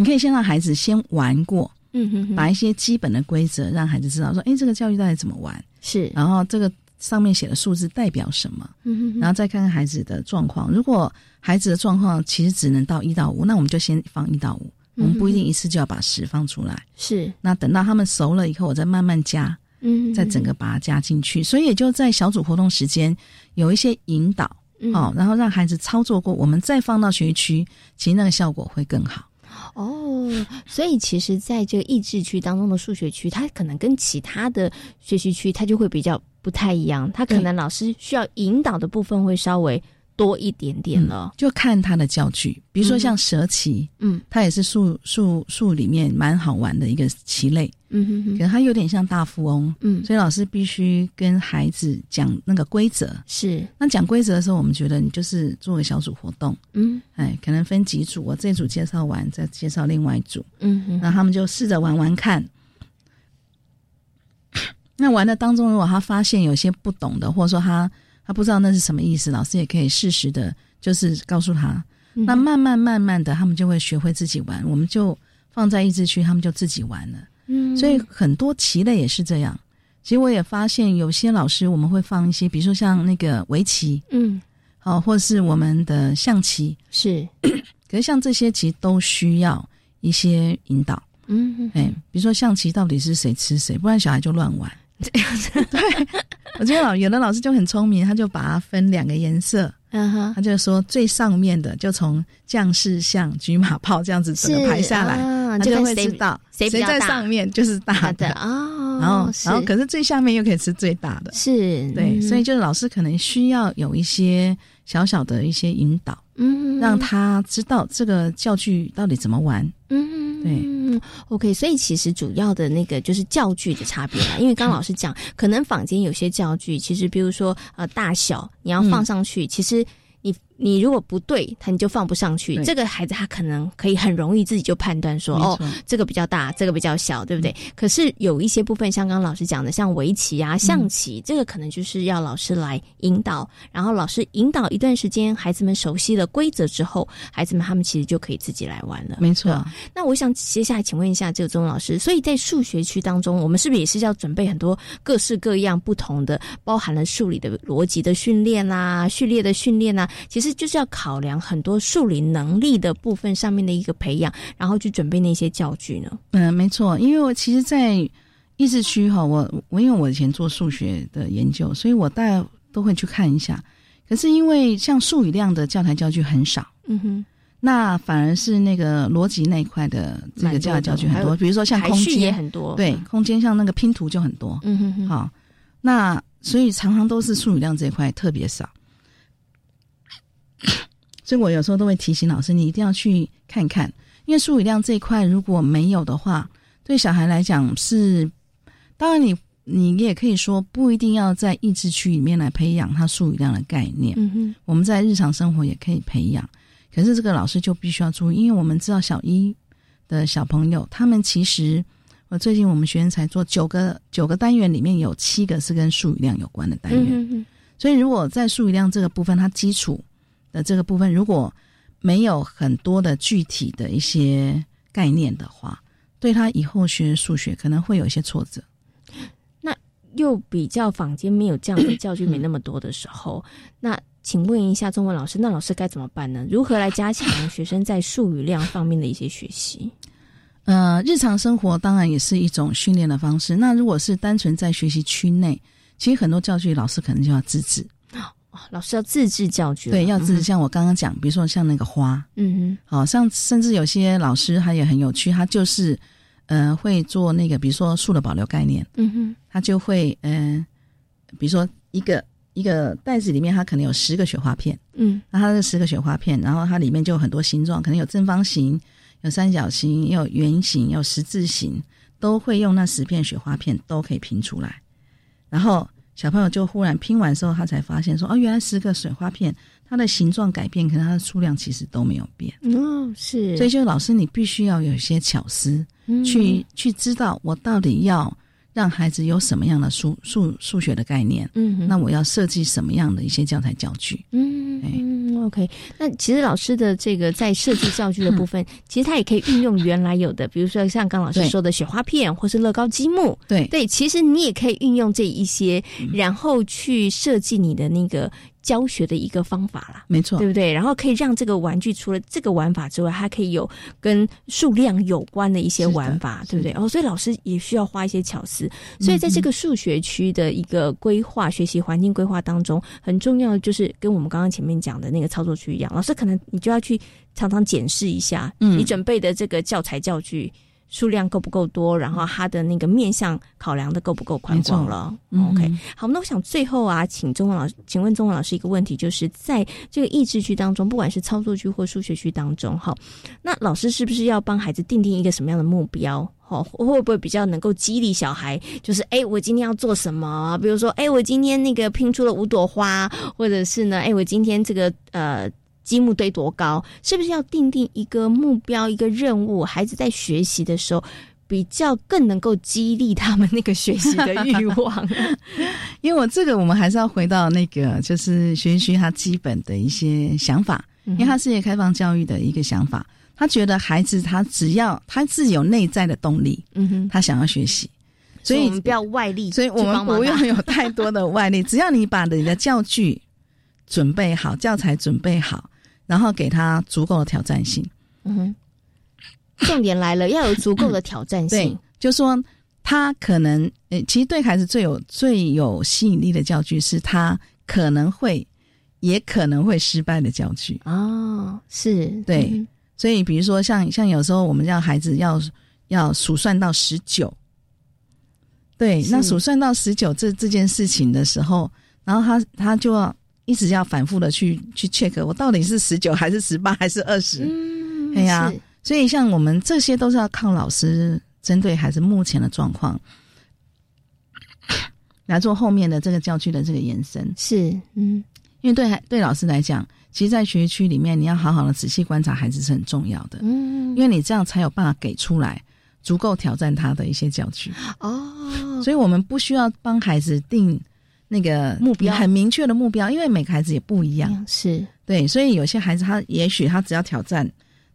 你可以先让孩子先玩过，
嗯哼哼
把一些基本的规则让孩子知道，说，哎，这个教育到底怎么玩，
是，
然后这个上面写的数字代表什么，
嗯哼哼
然后再看看孩子的状况。如果孩子的状况其实只能到一到五，那我们就先放一到五，我们不一定一次就要把十放出来。
是，
那等到他们熟了以后，我再慢慢加，
嗯
再整个把它加进去。所以也就在小组活动时间有一些引导，
嗯
哦，然后让孩子操作过，我们再放到学习区，其实那个效果会更好。
哦，所以其实在这个益智区当中的数学区，它可能跟其他的学习区，它就会比较不太一样。它可能老师需要引导的部分会稍微多一点点了。
就看他的教具，比如说像蛇棋，
嗯，
它也是数数数里面蛮好玩的一个棋类，
嗯哼哼。
可是它有点像大富翁，
嗯，
所以老师必须跟孩子讲那个规则。
是，
那讲规则的时候，我们觉得你就是做个小组活动，
嗯，
哎，可能分几组，我这组介绍完，再介绍另外一组，
嗯哼，
那他们就试着玩玩看。那玩的当中，如果他发现有些不懂的，或者说他他不知道那是什么意思，老师也可以适时的，就是告诉他。
嗯
那慢慢慢慢的，他们就会学会自己玩。我们就放在益智区，他们就自己玩了。
嗯
所以很多棋类也是这样。其实我也发现，有些老师我们会放一些，比如说像那个围棋，
嗯，
好、或是我们的象棋，
是。
可是像这些棋都需要一些引导。
嗯哼，
哎，比如说象棋到底是谁吃谁，不然小孩就乱玩。对，我觉得老有的老师就很聪明，他就把它分两个颜色。
嗯哼，
他就说最上面的就从将士像、车马炮这样子整个排下来，
啊
他就会知道
谁在
上面就是大的。
哦。
然后，然后可是最下面又可以吃最大的，
是
对，
嗯。
所以就是老师可能需要有一些小小的一些引导，
嗯。
让他知道这个教具到底怎么玩。
嗯，
对
嗯，OK，所以其实主要的那个就是教具的差别啦。因为刚刚老师讲，可能坊间有些教具，其实比如说呃大小，你要放上去，其实你你如果不对，他你就放不上去。这个孩子他可能可以很容易自己就判断说，哦，这个比较大，这个比较小，对不对？可是有一些部分，像刚刚老师讲的，像围棋啊、象棋，这个可能就是要老师来引导，然后老师引导一段时间，孩子们熟悉了规则之后，孩子们他们其实就可以自己来玩了。
没错，
那我想接下来请问一下这个钟老师，所以在数学区当中，我们是不是也是要准备很多各式各样不同的，包含了数理的逻辑的训练啦、序列的训练啦，其实就是要考量很多数理能力的部分上面的一个培养，然后去准备那些教具呢？
嗯，没错，因为我其实，在益智区哈，我我因为我以前做数学的研究，所以我大概都会去看一下。可是因为像数语量的教材教具很少，
嗯哼，
那反而是那个逻辑那一块的这个教材教具很多，比如说像空
排序也很多
对，空间像那个拼图就很多，
嗯哼哼，
好，那所以常常都是数语量这一块特别少。所以我有时候都会提醒老师，你一定要去看看，因为数语量这一块如果没有的话，对小孩来讲是，当然你你也可以说不一定要在益智区里面来培养他数语量的概念，
嗯哼，
我们在日常生活也可以培养。可是这个老师就必须要注意，因为我们知道小一的小朋友，他们其实我最近我们学院才做九个九个单元，里面有七个是跟数语量有关的单元。
嗯哼
所以如果在数语量这个部分，它基础的这个部分如果没有很多的具体的一些概念的话，对他以后学数学可能会有一些挫折。
那又比较坊间没有这样的教具没那么多的时候，那请问一下中文老师，那老师该怎么办呢？如何来加强学生在术语量方面的一些学习？
呃，日常生活当然也是一种训练的方式。那如果是单纯在学习区内，其实很多教具老师可能就要自制。
老师要自制教具，
对，要自制。像我刚刚讲，比如说像那个花，嗯哼，好像甚至有些老师他也很有趣，他就是，呃，会做那个，比如说树的保留概念，嗯哼，他就会，嗯，比如说一个一个袋子里面，它可能有十个雪花片，嗯，那它这十个雪花片，然后它里面就有很多形状，可能有正方形，有三角形，有圆形，有十字形，都会用那十片雪花片都可以拼出来，然后。小朋友就忽然拼完之后，他才发现说：“哦，原来十个水花片，它的形状改变，可是它的数量其实都没有变。”
嗯，是。
所以，就老师你必须要有一些巧思，去去知道我到底要。让孩子有什么样的数数数学的概念？嗯，那我要设计什么样的一些教材教具？
嗯嗯，OK。那其实老师的这个在设计教具的部分，其实他也可以运用原来有的，比如说像刚老师说的雪花片，或是乐高积木。
对
对，其实你也可以运用这一些，然后去设计你的那个。教学的一个方法啦，
没错，
对不对？然后可以让这个玩具除了这个玩法之外，还可以有跟数量有关的一些玩法，对不对？哦，所以老师也需要花一些巧思。所以在这个数学区的一个规划、学习环境规划当中，很重要的就是跟我们刚刚前面讲的那个操作区一样，老师可能你就要去常常检视一下，嗯，你准备的这个教材教具。数量够不够多？然后它的那个面向考量的够不够宽广了？OK，好，那我想最后啊，请中文老师，请问中文老师一个问题，就是在这个意志区当中，不管是操作区或数学区当中，哈，那老师是不是要帮孩子定定一个什么样的目标？哦，会不会比较能够激励小孩？就是哎，我今天要做什么？比如说，哎，我今天那个拼出了五朵花，或者是呢，哎，我今天这个呃。积木堆多高？是不是要定定一个目标、一个任务？孩子在学习的时候，比较更能够激励他们那个学习的欲望。
因为我这个，我们还是要回到那个，就是学习他基本的一些想法。因为他是一个开放教育的一个想法，他觉得孩子他只要他自己有内在的动力，嗯哼，他想要学习，
所以我们不要外力，
所以我们不用有太多的外力，只要你把你的教具准备好，教材准备好。然后给他足够的挑战性，
嗯哼，重点来了，要有足够的挑战性。
对，就说他可能，呃，其实对孩子最有最有吸引力的教具，是他可能会，也可能会失败的教具。
哦，是
对，所以比如说像像有时候我们让孩子要要数算到十九，对，那数算到十九这这件事情的时候，然后他他就要。一直要反复的去去 check，我到底是十九还是十八还是二十？嗯，对呀。所以像我们这些都是要靠老师针对孩子目前的状况 来做后面的这个教具的这个延伸。
是，嗯，
因为对孩对老师来讲，其实，在学区里面，你要好好的仔细观察孩子是很重要的。嗯，因为你这样才有办法给出来足够挑战他的一些教具。哦，所以我们不需要帮孩子定。那个
目标。
很明确的目标，因为每个孩子也不一样，
是。
对，所以有些孩子他也许他只要挑战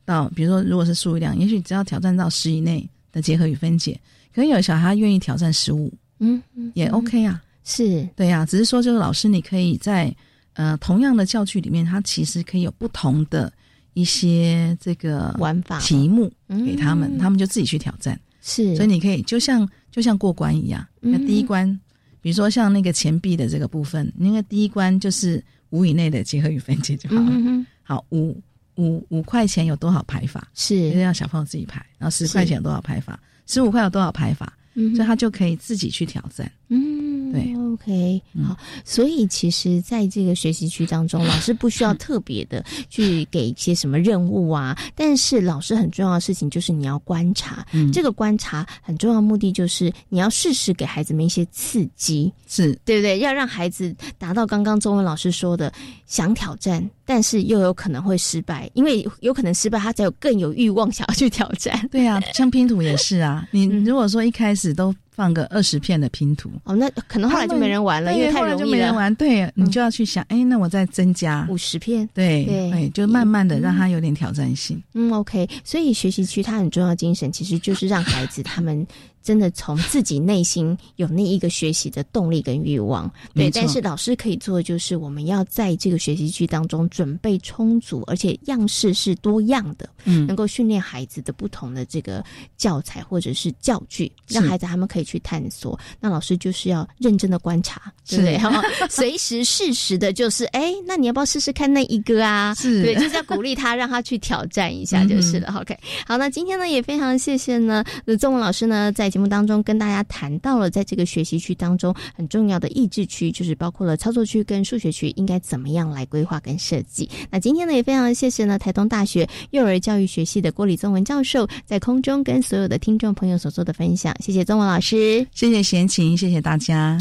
到，比如说如果是数量，也许只要挑战到十以内的结合与分解，可能有小孩愿意挑战十五，嗯，也 OK 啊，
是。
对呀，只是说就是老师你可以在呃同样的教具里面，他其实可以有不同的一些这个
玩法。
题目给他们，他们就自己去挑战，
是，
所以你可以就像就像过关一样，那第一关。比如说像那个钱币的这个部分，那个第一关就是五以内的结合与分解就好了。好，五五五块钱有多少排法？
是，
让小朋友自己排。然后十块钱有多少排法？十五块有多少排法？所以他就可以自己去挑战。
嗯，
对
，OK，好。所以其实在这个学习区当中，老师不需要特别的去给一些什么任务啊，但是老师很重要的事情就是你要观察。嗯，这个观察很重要的目的就是你要适时给孩子们一些刺激，
是
对不对？要让孩子达到刚刚中文老师说的想挑战，但是又有可能会失败，因为有可能失败，他才有更有欲望想要去挑战。
对啊，像拼图也是啊。你如果说一开始都放个二十片的拼图
哦，那可能后来就没人玩了，因为太容易
了。对，你就要去想，哎，那我再增加
五十片，
对对，就慢慢的让他有点挑战性。
嗯，OK。所以学习区它很重要精神，其实就是让孩子他们。真的从自己内心有那一个学习的动力跟欲望。对，但是老师可以做的就是我们要在这个学习区当中准备充足，而且样式是多样的，嗯，能够训练孩子的不同的这个教材或者是教具，让孩子他们可以去探索。那老师就是要认真的观察，对不对？随时适时的，就是哎，那你要不要试试看那一个啊？
是
对，就是要鼓励他，让他去挑战一下就是了。OK，好，那今天呢也非常谢谢呢，中文老师呢在节目当中跟大家谈到了，在这个学习区当中很重要的益智区，就是包括了操作区跟数学区应该怎么样来规划跟设计。那今天呢也非常谢谢呢台东大学幼儿教育学系的郭李宗文教授在空中跟所有的听众朋友所做的分享，谢谢宗文老师，
谢谢贤琴，谢谢大家。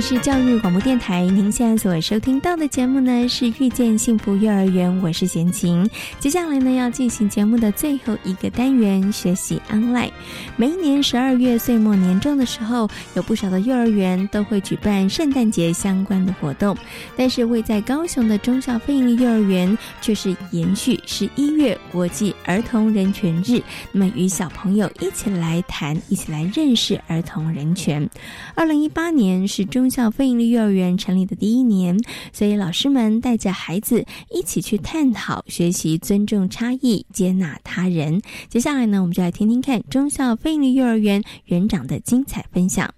是教育广播电台，您现在所收听到的节目呢是《遇见幸福幼儿园》，我是贤琴。接下来呢要进行节目的最后一个单元——学习 online。每一年十二月岁末年终的时候，有不少的幼儿园都会举办圣诞节相关的活动，但是位在高雄的中小非营幼儿园却是延续十一月国际儿童人权日，那么与小朋友一起来谈，一起来认识儿童人权。二零一八年是中。校非营利幼儿园成立的第一年，所以老师们带着孩子一起去探讨、学习尊重差异、接纳他人。接下来呢，我们就来听听看中校非营利幼儿园园长的精彩分享。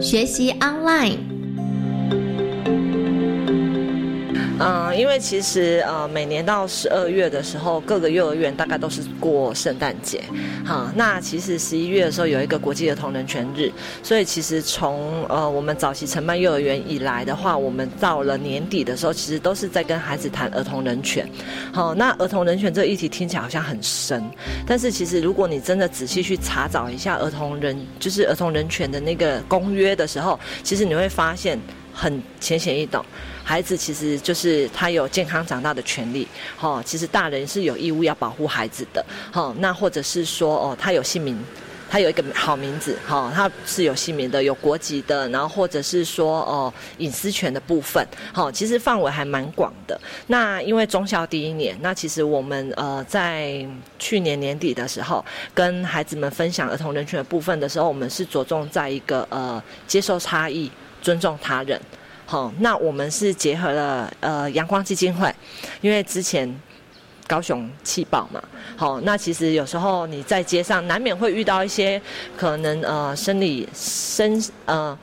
学习 online。
嗯，因为其实呃，每年到十二月的时候，各个幼儿园大概都是过圣诞节，哈。那其实十一月的时候有一个国际儿童人权日，所以其实从呃我们早期承办幼儿园以来的话，我们到了年底的时候，其实都是在跟孩子谈儿童人权。好，那儿童人权这个议题听起来好像很深，但是其实如果你真的仔细去查找一下儿童人就是儿童人权的那个公约的时候，其实你会发现很浅显易懂。孩子其实就是他有健康长大的权利，哈，其实大人是有义务要保护孩子的，哈，那或者是说哦，他有姓名，他有一个好名字，哈，他是有姓名的，有国籍的，然后或者是说哦，隐私权的部分，哈，其实范围还蛮广的。那因为中校第一年，那其实我们呃在去年年底的时候，跟孩子们分享儿童人权的部分的时候，我们是着重在一个呃接受差异、尊重他人。好，那我们是结合了呃阳光基金会，因为之前高雄气爆嘛，好，那其实有时候你在街上难免会遇到一些可能呃生理生呃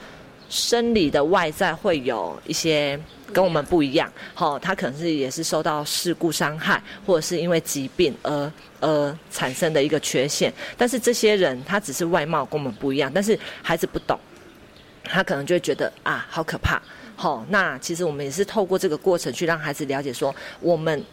生理的外在会有一些跟我们不一样，好，他可能是也是受到事故伤害，或者是因为疾病而而产生的一个缺陷，但是这些人他只是外貌跟我们不一样，但是孩子不懂，他可能就会觉得啊好可怕。好，那其实我们也是透过这个过程去让孩子了解，说我们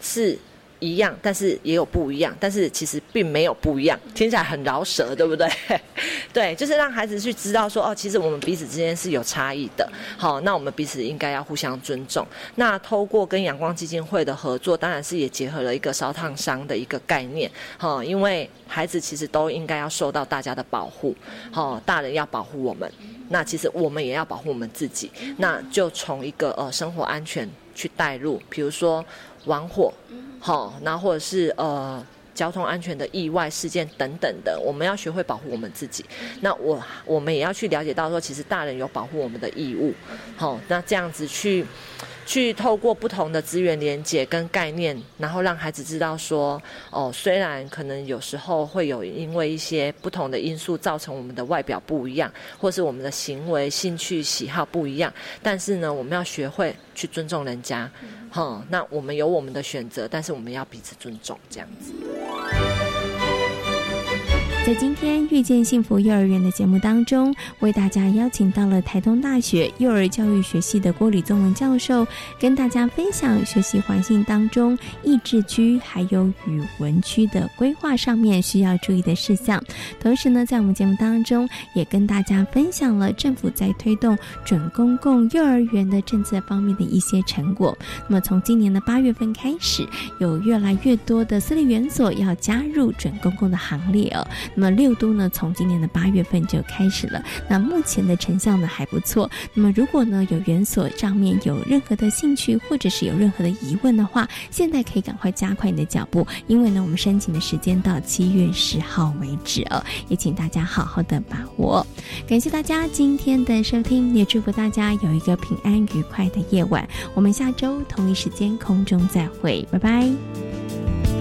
是一样，但是也有不一样，但是其实并没有不一样，听起来很饶舌，对不对？对，就是让孩子去知道说，哦，其实我们彼此之间是有差异的。好，那我们彼此应该要互相尊重。那透过跟阳光基金会的合作，当然是也结合了一个烧烫伤的一个概念。好，因为孩子其实都应该要受到大家的保护。好，大人要保护我们。那其实我们也要保护我们自己，那就从一个呃生活安全去带入，比如说玩火，好，那或者是呃交通安全的意外事件等等的，我们要学会保护我们自己。那我我们也要去了解到说，其实大人有保护我们的义务，好，那这样子去。去透过不同的资源连接跟概念，然后让孩子知道说，哦，虽然可能有时候会有因为一些不同的因素造成我们的外表不一样，或是我们的行为、兴趣、喜好不一样，但是呢，我们要学会去尊重人家，哼，那我们有我们的选择，但是我们要彼此尊重，这样子。
在今天遇见幸福幼儿园的节目当中，为大家邀请到了台东大学幼儿教育学系的郭李宗文教授，跟大家分享学习环境当中益智区还有语文区的规划上面需要注意的事项。同时呢，在我们节目当中也跟大家分享了政府在推动准公共幼儿园的政策方面的一些成果。那么从今年的八月份开始，有越来越多的私立园所要加入准公共的行列哦。那么六都呢，从今年的八月份就开始了。那目前的成效呢还不错。那么如果呢有园所上面有任何的兴趣，或者是有任何的疑问的话，现在可以赶快加快你的脚步，因为呢我们申请的时间到七月十号为止哦，也请大家好好的把握。感谢大家今天的收听，也祝福大家有一个平安愉快的夜晚。我们下周同一时间空中再会，拜拜。